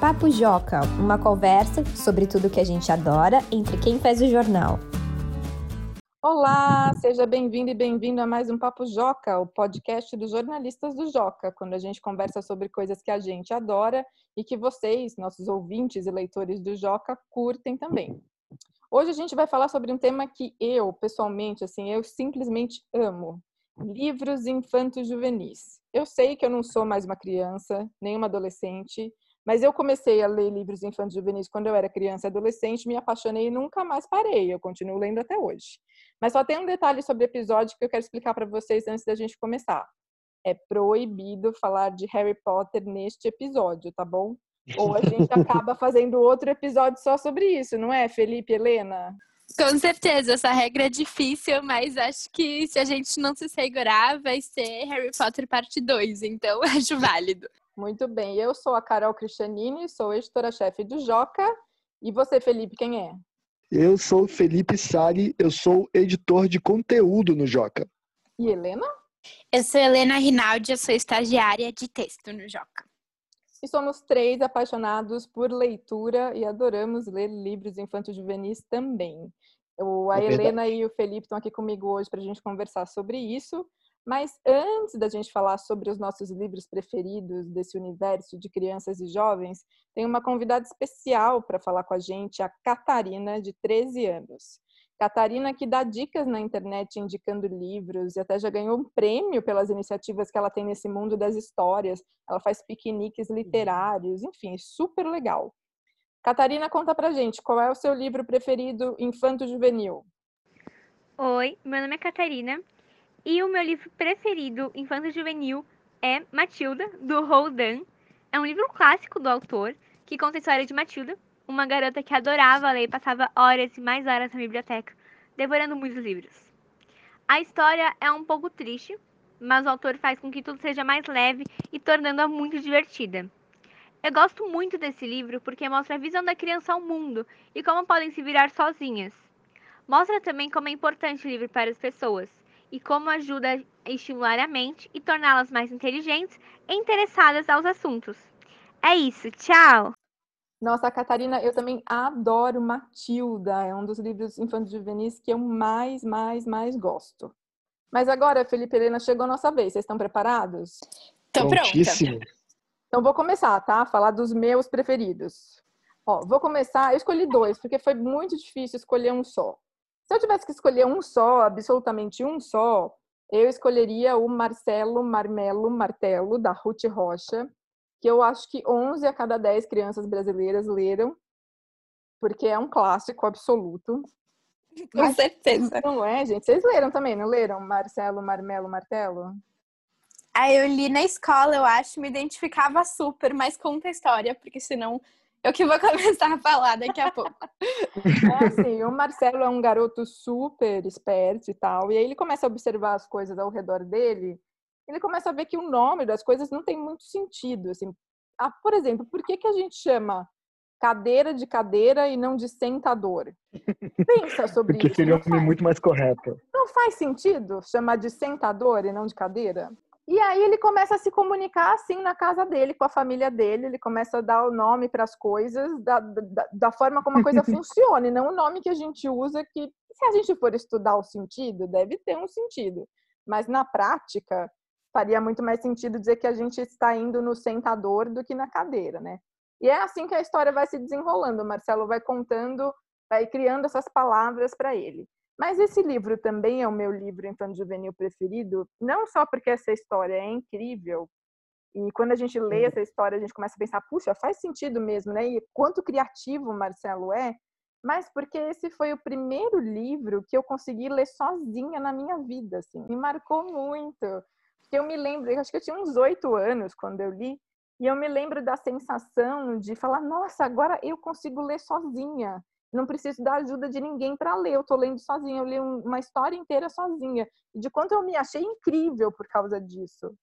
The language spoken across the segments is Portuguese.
Papo Joca, uma conversa sobre tudo que a gente adora entre quem faz o jornal. Olá, seja bem-vindo e bem-vindo a mais um Papo Joca, o podcast dos jornalistas do Joca, quando a gente conversa sobre coisas que a gente adora e que vocês, nossos ouvintes e leitores do Joca, curtem também. Hoje a gente vai falar sobre um tema que eu, pessoalmente, assim, eu simplesmente amo. Livros infantos juvenis. Eu sei que eu não sou mais uma criança, nem uma adolescente, mas eu comecei a ler livros infantis juvenis quando eu era criança e adolescente, me apaixonei e nunca mais parei. Eu continuo lendo até hoje. Mas só tem um detalhe sobre o episódio que eu quero explicar para vocês antes da gente começar. É proibido falar de Harry Potter neste episódio, tá bom? Ou a gente acaba fazendo outro episódio só sobre isso, não é, Felipe, Helena? Com certeza, essa regra é difícil, mas acho que se a gente não se segurar, vai ser Harry Potter parte 2, então acho válido. Muito bem, eu sou a Carol Cristianini, sou editora-chefe do Joca. E você, Felipe, quem é? Eu sou Felipe Sali, eu sou editor de conteúdo no Joca. E Helena? Eu sou Helena Rinaldi, eu sou estagiária de texto no Joca. E somos três apaixonados por leitura e adoramos ler livros infantos juvenis também. O, a é Helena e o Felipe estão aqui comigo hoje para a gente conversar sobre isso. Mas antes da gente falar sobre os nossos livros preferidos desse universo de crianças e jovens, tem uma convidada especial para falar com a gente, a Catarina, de 13 anos. Catarina que dá dicas na internet indicando livros e até já ganhou um prêmio pelas iniciativas que ela tem nesse mundo das histórias. Ela faz piqueniques literários, enfim, super legal. Catarina, conta pra gente, qual é o seu livro preferido infanto-juvenil? Oi, meu nome é Catarina e o meu livro preferido, infanto juvenil, é Matilda, do Roald É um livro clássico do autor, que conta a história de Matilda, uma garota que adorava ler e passava horas e mais horas na biblioteca, devorando muitos livros. A história é um pouco triste, mas o autor faz com que tudo seja mais leve e tornando-a muito divertida. Eu gosto muito desse livro porque mostra a visão da criança ao mundo e como podem se virar sozinhas. Mostra também como é importante o livro para as pessoas, e como ajuda a estimular a mente e torná-las mais inteligentes e interessadas aos assuntos. É isso, tchau! Nossa, Catarina, eu também adoro Matilda, é um dos livros infantis juvenis que eu mais, mais, mais gosto. Mas agora, Felipe Helena, chegou a nossa vez. Vocês estão preparados? Tô pronta. Então vou começar, tá? Falar dos meus preferidos. Ó, vou começar, eu escolhi dois, porque foi muito difícil escolher um só. Se eu tivesse que escolher um só, absolutamente um só, eu escolheria o Marcelo Marmelo Martelo, da Ruth Rocha, que eu acho que 11 a cada 10 crianças brasileiras leram, porque é um clássico absoluto. Com Mas, certeza. Não é, gente? Vocês leram também, não leram? Marcelo Marmelo Martelo? Ah, eu li na escola, eu acho, me identificava super, mas conta a história, porque senão eu que vou começar a falar daqui a pouco. É assim, o Marcelo é um garoto super esperto e tal, e aí ele começa a observar as coisas ao redor dele, ele começa a ver que o nome das coisas não tem muito sentido, assim. Ah, por exemplo, por que, que a gente chama cadeira de cadeira e não de sentador? Pensa sobre Porque isso. Porque seria um nome muito mais correto. Não faz sentido chamar de sentador e não de cadeira? E aí ele começa a se comunicar assim na casa dele, com a família dele, ele começa a dar o nome para as coisas da, da, da, forma como a coisa funciona, e não o nome que a gente usa, que se a gente for estudar o sentido, deve ter um sentido. Mas na prática, faria muito mais sentido dizer que a gente está indo no sentador do que na cadeira, né? E é assim que a história vai se desenrolando. O Marcelo vai contando, vai criando essas palavras para ele. Mas esse livro também é o meu livro infanto-juvenil preferido, não só porque essa história é incrível, e quando a gente lê essa história, a gente começa a pensar, puxa, faz sentido mesmo, né? E quanto criativo o Marcelo é, mas porque esse foi o primeiro livro que eu consegui ler sozinha na minha vida, assim. Me marcou muito. Porque eu me lembro, eu acho que eu tinha uns oito anos quando eu li, e eu me lembro da sensação de falar, nossa, agora eu consigo ler sozinha não preciso da ajuda de ninguém para ler. Eu estou lendo sozinha, eu li uma história inteira sozinha. E de quanto eu me achei incrível por causa disso.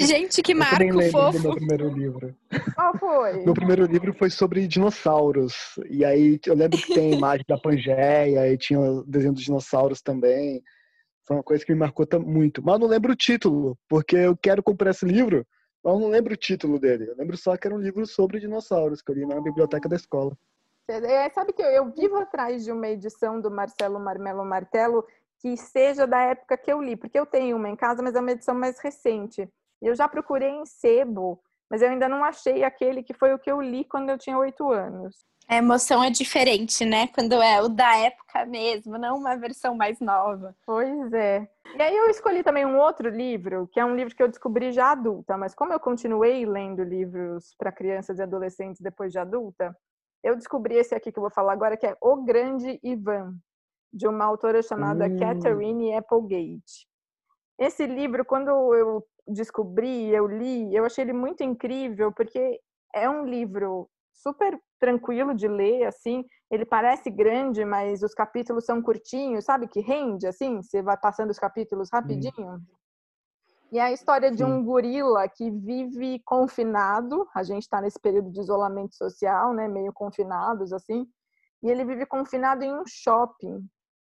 Gente, que marco eu fofo. Do meu primeiro livro. Qual foi? Meu primeiro livro foi sobre dinossauros. E aí eu lembro que tem a imagem da Pangeia e tinha o desenho dos dinossauros também. Foi uma coisa que me marcou muito. Mas eu não lembro o título, porque eu quero comprar esse livro Eu não lembro o título dele. Eu lembro só que era um livro sobre dinossauros que eu li na biblioteca da escola. É, sabe que eu, eu vivo atrás de uma edição do Marcelo Marmelo Martelo que seja da época que eu li, porque eu tenho uma em casa, mas é uma edição mais recente. E eu já procurei em sebo, mas eu ainda não achei aquele que foi o que eu li quando eu tinha oito anos. A emoção é diferente, né? Quando é o da época mesmo, não uma versão mais nova. Pois é. E aí eu escolhi também um outro livro, que é um livro que eu descobri já adulta, mas como eu continuei lendo livros para crianças e adolescentes depois de adulta, eu descobri esse aqui que eu vou falar agora, que é O Grande Ivan, de uma autora chamada hum. Catherine Applegate. Esse livro, quando eu descobri, eu li, eu achei ele muito incrível, porque é um livro super tranquilo de ler, assim. Ele parece grande, mas os capítulos são curtinhos, sabe? Que rende, assim. Você vai passando os capítulos rapidinho. Hum. E é a história de um gorila que vive confinado. A gente está nesse período de isolamento social, né? Meio confinados, assim. E ele vive confinado em um shopping.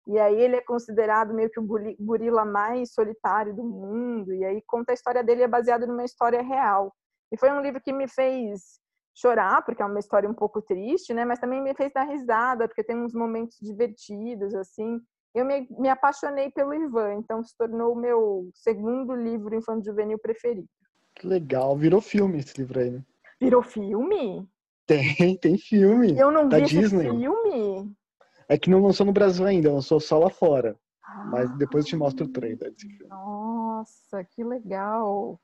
E aí ele é considerado meio que o gorila mais solitário do mundo. E aí conta a história dele, é baseado numa história real. E foi um livro que me fez chorar, porque é uma história um pouco triste, né? Mas também me fez dar risada, porque tem uns momentos divertidos, assim. Eu me, me apaixonei pelo Ivan, então se tornou o meu segundo livro infantil juvenil preferido. Que legal, virou filme esse livro aí, né? Virou filme? Tem, tem filme. Eu não da vi Disney. esse filme. É que não lançou no Brasil ainda, lançou só lá fora. Ah, Mas depois eu te mostro o trailer desse filme. Nossa, que legal.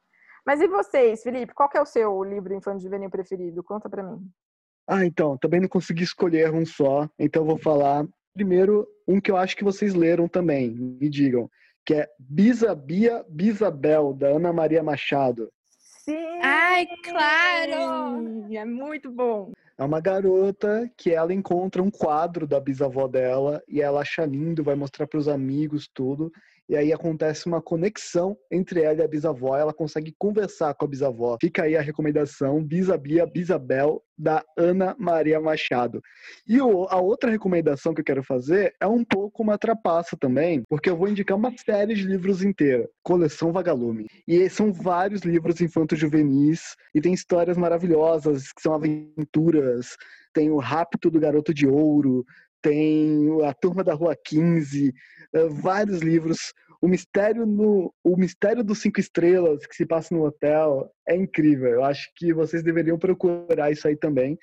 Mas e vocês, Felipe? Qual é o seu livro infantil juvenil preferido? Conta para mim. Ah, então, também não consegui escolher um só, então vou falar primeiro um que eu acho que vocês leram também, me digam, que é Bisa Bia Bisabel, da Ana Maria Machado. Sim! Ai, claro! É muito bom. É uma garota que ela encontra um quadro da bisavó dela e ela acha lindo, vai mostrar para os amigos tudo. E aí acontece uma conexão entre ela e a bisavó, ela consegue conversar com a bisavó. Fica aí a recomendação Bisabia Bisabel da Ana Maria Machado. E a outra recomendação que eu quero fazer é um pouco uma trapaça também, porque eu vou indicar uma série de livros inteira, Coleção Vagalume. E são vários livros infanto-juvenis e tem histórias maravilhosas, que são aventuras, tem o Rapto do Garoto de Ouro, tem a Turma da Rua 15, eh, vários livros. O mistério no o mistério dos cinco estrelas que se passa no hotel é incrível. Eu acho que vocês deveriam procurar isso aí também.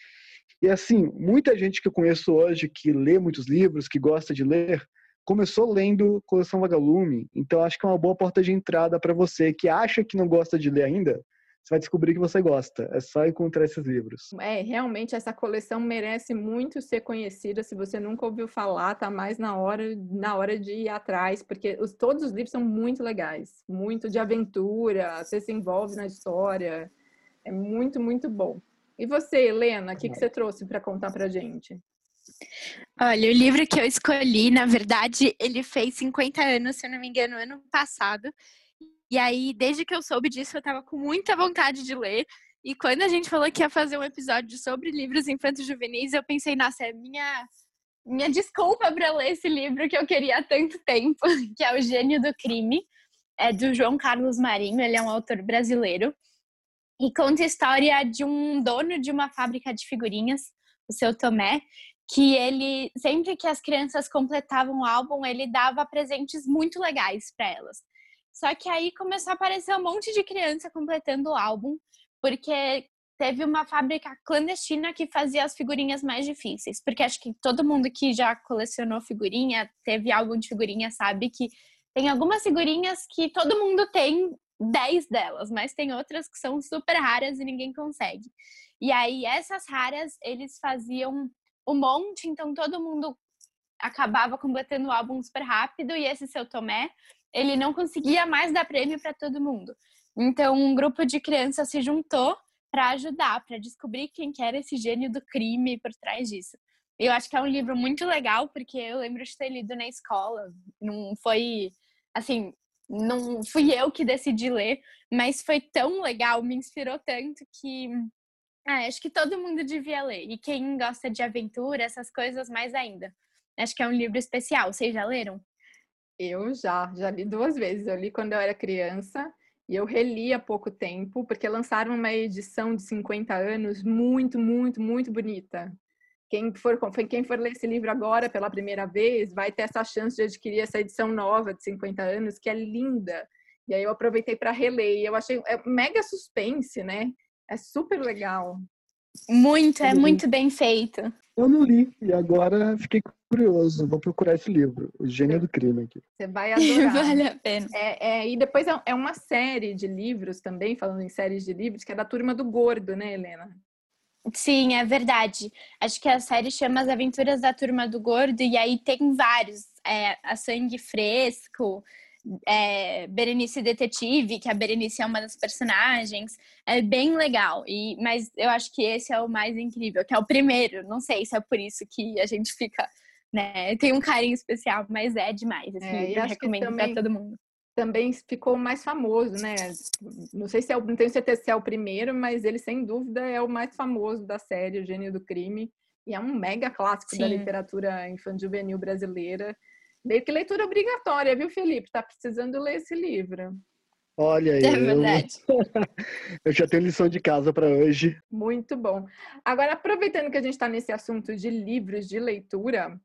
E assim, muita gente que eu conheço hoje que lê muitos livros, que gosta de ler, começou lendo Coleção Vagalume. Então acho que é uma boa porta de entrada para você que acha que não gosta de ler ainda você vai descobrir que você gosta. É só encontrar esses livros. É, realmente essa coleção merece muito ser conhecida. Se você nunca ouviu falar, tá mais na hora, na hora de ir atrás, porque os, todos os livros são muito legais, muito de aventura, você se envolve na história. É muito, muito bom. E você, Helena, o que, que você trouxe para contar pra gente? Olha, o livro que eu escolhi, na verdade, ele fez 50 anos, se eu não me engano, ano passado. E aí, desde que eu soube disso, eu tava com muita vontade de ler. E quando a gente falou que ia fazer um episódio sobre livros infantos juvenis, eu pensei, nossa, é minha minha desculpa para ler esse livro que eu queria há tanto tempo, que é O Gênio do Crime, é do João Carlos Marinho, ele é um autor brasileiro. E conta a história de um dono de uma fábrica de figurinhas, o seu Tomé, que ele, sempre que as crianças completavam o álbum, ele dava presentes muito legais para elas. Só que aí começou a aparecer um monte de criança completando o álbum, porque teve uma fábrica clandestina que fazia as figurinhas mais difíceis. Porque acho que todo mundo que já colecionou figurinha, teve álbum de figurinha, sabe que tem algumas figurinhas que todo mundo tem 10 delas, mas tem outras que são super raras e ninguém consegue. E aí, essas raras, eles faziam um monte, então todo mundo acabava completando o álbum super rápido. E esse seu Tomé ele não conseguia mais dar prêmio para todo mundo. Então, um grupo de crianças se juntou para ajudar, para descobrir quem que era esse gênio do crime por trás disso. Eu acho que é um livro muito legal, porque eu lembro de ter lido na escola. Não foi, assim, não fui eu que decidi ler, mas foi tão legal, me inspirou tanto que ah, acho que todo mundo devia ler. E quem gosta de aventura, essas coisas, mais ainda. Acho que é um livro especial. Vocês já leram? Eu já, já li duas vezes. Eu li quando eu era criança E eu reli há pouco tempo, porque lançaram uma edição de 50 anos muito, muito, muito bonita. Quem for, quem for ler esse livro agora pela primeira vez vai ter essa chance de adquirir essa edição nova de 50 anos, que é linda. E aí eu aproveitei para reler. E eu achei é mega suspense, né? É super legal. Muito, é muito bem feito. Eu não li e agora fiquei curioso. Vou procurar esse livro, O Gênio do Crime aqui. Você vai adorar. vale a pena. É, é, e depois é, é uma série de livros também, falando em séries de livros, que é da Turma do Gordo, né, Helena? Sim, é verdade. Acho que a série chama As Aventuras da Turma do Gordo, e aí tem vários. É, a Sangue Fresco, é, Berenice Detetive, que a Berenice é uma das personagens. É bem legal. E, mas eu acho que esse é o mais incrível, que é o primeiro. Não sei se é por isso que a gente fica. Né, tem um carinho especial, mas é demais. Esse é, livro, recomendo para todo mundo. Também ficou mais famoso, né? Não sei se é, não tenho certeza se é o primeiro, mas ele sem dúvida é o mais famoso da série, O Gênio do Crime, e é um mega clássico Sim. da literatura infantil juvenil brasileira. Meio que leitura obrigatória, viu, Felipe? Tá precisando ler esse livro. Olha aí. É verdade. Eu, eu já tenho lição de casa para hoje. Muito bom. Agora, aproveitando que a gente está nesse assunto de livros de leitura,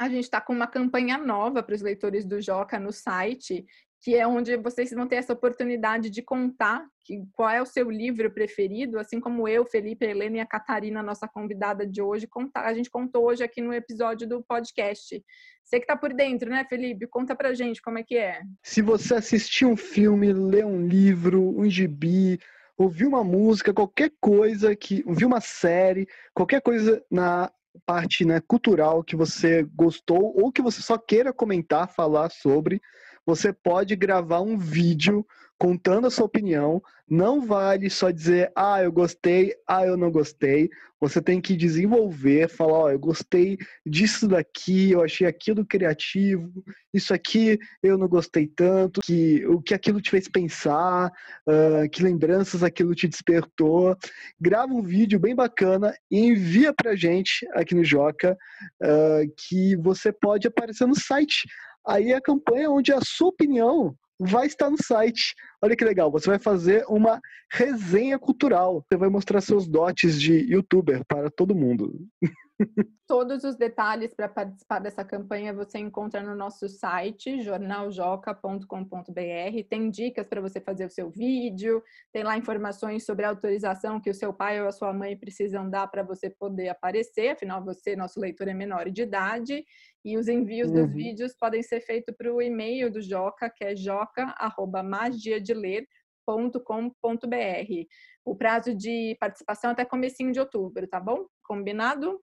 a gente está com uma campanha nova para os leitores do Joca no site, que é onde vocês vão ter essa oportunidade de contar que, qual é o seu livro preferido, assim como eu, Felipe, a Helena e a Catarina, nossa convidada de hoje, contar, a gente contou hoje aqui no episódio do podcast. Você que tá por dentro, né, Felipe? Conta pra gente como é que é. Se você assistir um filme, ler um livro, um gibi, ouvir uma música, qualquer coisa que, ouvir uma série, qualquer coisa na parte né, cultural que você gostou ou que você só queira comentar, falar sobre, você pode gravar um vídeo contando a sua opinião. Não vale só dizer, ah, eu gostei, ah, eu não gostei. Você tem que desenvolver, falar, ó, oh, eu gostei disso daqui, eu achei aquilo criativo, isso aqui eu não gostei tanto, que o que aquilo te fez pensar, uh, que lembranças aquilo te despertou. Grava um vídeo bem bacana e envia pra gente aqui no Joca, uh, que você pode aparecer no site Aí a campanha onde a sua opinião vai estar no site. Olha que legal, você vai fazer uma resenha cultural. Você vai mostrar seus dotes de youtuber para todo mundo. Todos os detalhes para participar dessa campanha você encontra no nosso site, jornaljoca.com.br. Tem dicas para você fazer o seu vídeo, tem lá informações sobre a autorização que o seu pai ou a sua mãe precisam dar para você poder aparecer, afinal, você, nosso leitor, é menor de idade. E os envios uhum. dos vídeos podem ser feitos para o e-mail do Joca, que é joca.magiadeler.com.br. O prazo de participação é até comecinho de outubro, tá bom? Combinado?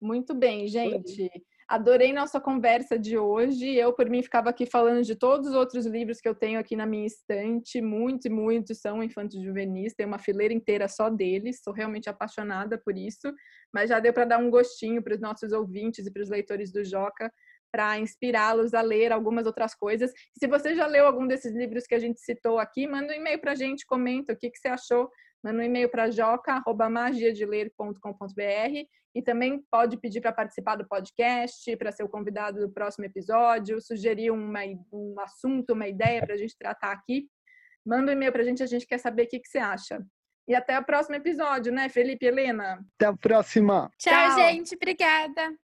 Muito bem, gente. Adorei nossa conversa de hoje. Eu, por mim, ficava aqui falando de todos os outros livros que eu tenho aqui na minha estante. Muitos e muitos são infantos juvenis. Tem uma fileira inteira só deles. Sou realmente apaixonada por isso. Mas já deu para dar um gostinho para os nossos ouvintes e para os leitores do Joca para inspirá-los a ler algumas outras coisas. Se você já leu algum desses livros que a gente citou aqui, manda um e-mail para a gente, comenta o que, que você achou. Manda um e-mail para joca.magiadeler.com.br e também pode pedir para participar do podcast, para ser o convidado do próximo episódio, sugerir uma, um assunto, uma ideia para a gente tratar aqui. Manda um e-mail para a gente, a gente quer saber o que, que você acha. E até o próximo episódio, né, Felipe e Helena? Até a próxima. Tchau, Tchau. gente. Obrigada.